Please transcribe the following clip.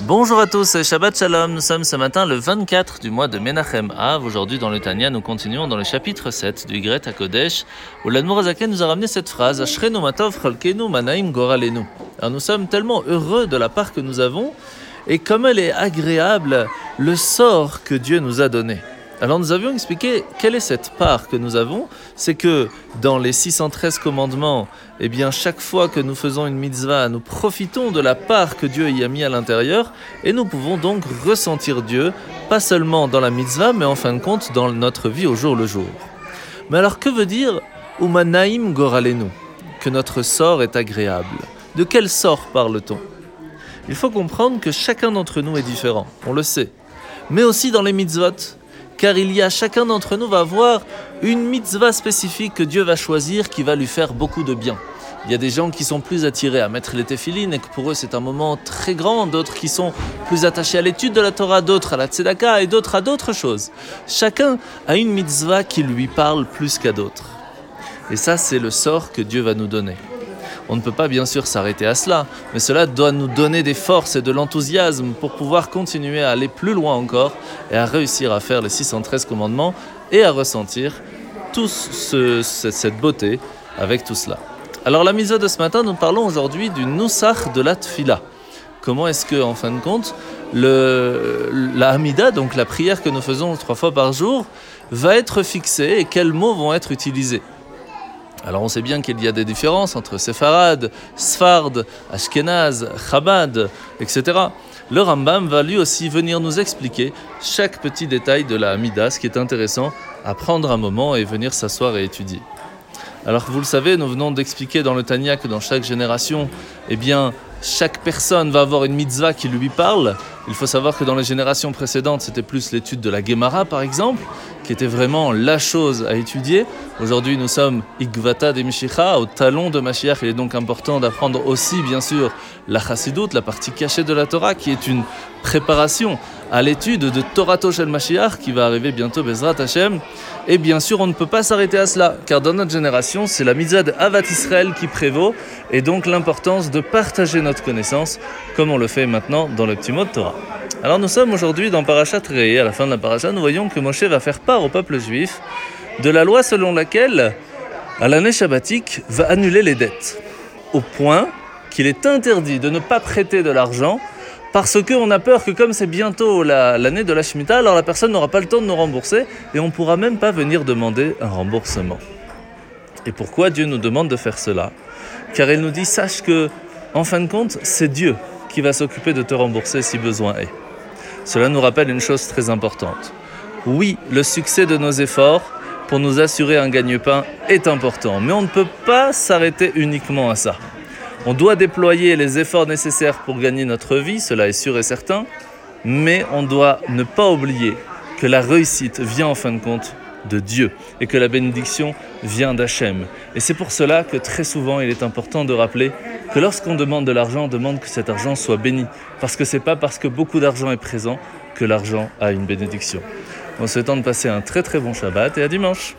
Bonjour à tous, Shabbat Shalom. Nous sommes ce matin le 24 du mois de Menachem Av. Aujourd'hui, dans le Tanya, nous continuons dans le chapitre 7 du Yigret à Kodesh, où l'Admorazaken nous a ramené cette phrase Ashrenu matov chalkenu manaim goralenu. Alors nous sommes tellement heureux de la part que nous avons et comme elle est agréable, le sort que Dieu nous a donné. Alors nous avions expliqué quelle est cette part que nous avons, c'est que dans les 613 commandements, eh bien chaque fois que nous faisons une mitzvah, nous profitons de la part que Dieu y a mis à l'intérieur et nous pouvons donc ressentir Dieu, pas seulement dans la mitzvah, mais en fin de compte dans notre vie au jour le jour. Mais alors que veut dire Umanaim Goralenu Que notre sort est agréable. De quel sort parle-t-on? Il faut comprendre que chacun d'entre nous est différent, on le sait. Mais aussi dans les mitzvot, car il y a chacun d'entre nous va avoir une mitzvah spécifique que Dieu va choisir qui va lui faire beaucoup de bien. Il y a des gens qui sont plus attirés à mettre les téphilines et que pour eux c'est un moment très grand, d'autres qui sont plus attachés à l'étude de la Torah, d'autres à la tzedaka et d'autres à d'autres choses. Chacun a une mitzvah qui lui parle plus qu'à d'autres. Et ça c'est le sort que Dieu va nous donner. On ne peut pas bien sûr s'arrêter à cela, mais cela doit nous donner des forces et de l'enthousiasme pour pouvoir continuer à aller plus loin encore et à réussir à faire les 613 commandements et à ressentir toute cette beauté avec tout cela. Alors la mise de ce matin, nous parlons aujourd'hui du Nusach de la Tfila. Comment est-ce que, en fin de compte, la Hamida, donc la prière que nous faisons trois fois par jour, va être fixée et quels mots vont être utilisés? Alors on sait bien qu'il y a des différences entre Sepharad, Sfard, Ashkenaz, Chabad, etc. Le Rambam va lui aussi venir nous expliquer chaque petit détail de la Hamida, ce qui est intéressant à prendre un moment et venir s'asseoir et étudier. Alors vous le savez, nous venons d'expliquer dans le Tanya que dans chaque génération, eh bien, chaque personne va avoir une mitzvah qui lui parle. Il faut savoir que dans les générations précédentes, c'était plus l'étude de la Gemara, par exemple, qui était vraiment la chose à étudier. Aujourd'hui, nous sommes Igvata de Mishicha, au talon de Mashiach. Il est donc important d'apprendre aussi, bien sûr, la Chassidut, la partie cachée de la Torah, qui est une préparation à l'étude de Torah Toshel Mashiach, qui va arriver bientôt, Bezrat Hashem. Et bien sûr, on ne peut pas s'arrêter à cela, car dans notre génération, c'est la mitzvah de Havat Israël qui prévaut, et donc l'importance de partager notre connaissance, comme on le fait maintenant dans le petit mot de Torah. Alors nous sommes aujourd'hui dans Parashat Re'e, à la fin de la Parashat, nous voyons que Moshe va faire part au peuple juif de la loi selon laquelle, à l'année shabbatique, va annuler les dettes, au point qu'il est interdit de ne pas prêter de l'argent parce qu'on a peur que comme c'est bientôt l'année de la Shemitah, alors la personne n'aura pas le temps de nous rembourser et on ne pourra même pas venir demander un remboursement. Et pourquoi Dieu nous demande de faire cela? Car il nous dit, sache que, en fin de compte, c'est Dieu qui va s'occuper de te rembourser si besoin est. Cela nous rappelle une chose très importante. Oui, le succès de nos efforts pour nous assurer un gagne-pain est important, mais on ne peut pas s'arrêter uniquement à ça. On doit déployer les efforts nécessaires pour gagner notre vie, cela est sûr et certain, mais on doit ne pas oublier que la réussite vient en fin de compte de Dieu et que la bénédiction vient d'Hachem. Et c'est pour cela que très souvent il est important de rappeler que lorsqu'on demande de l'argent, on demande que cet argent soit béni. Parce que c'est pas parce que beaucoup d'argent est présent que l'argent a une bénédiction. En souhaitant de passer un très très bon Shabbat et à dimanche.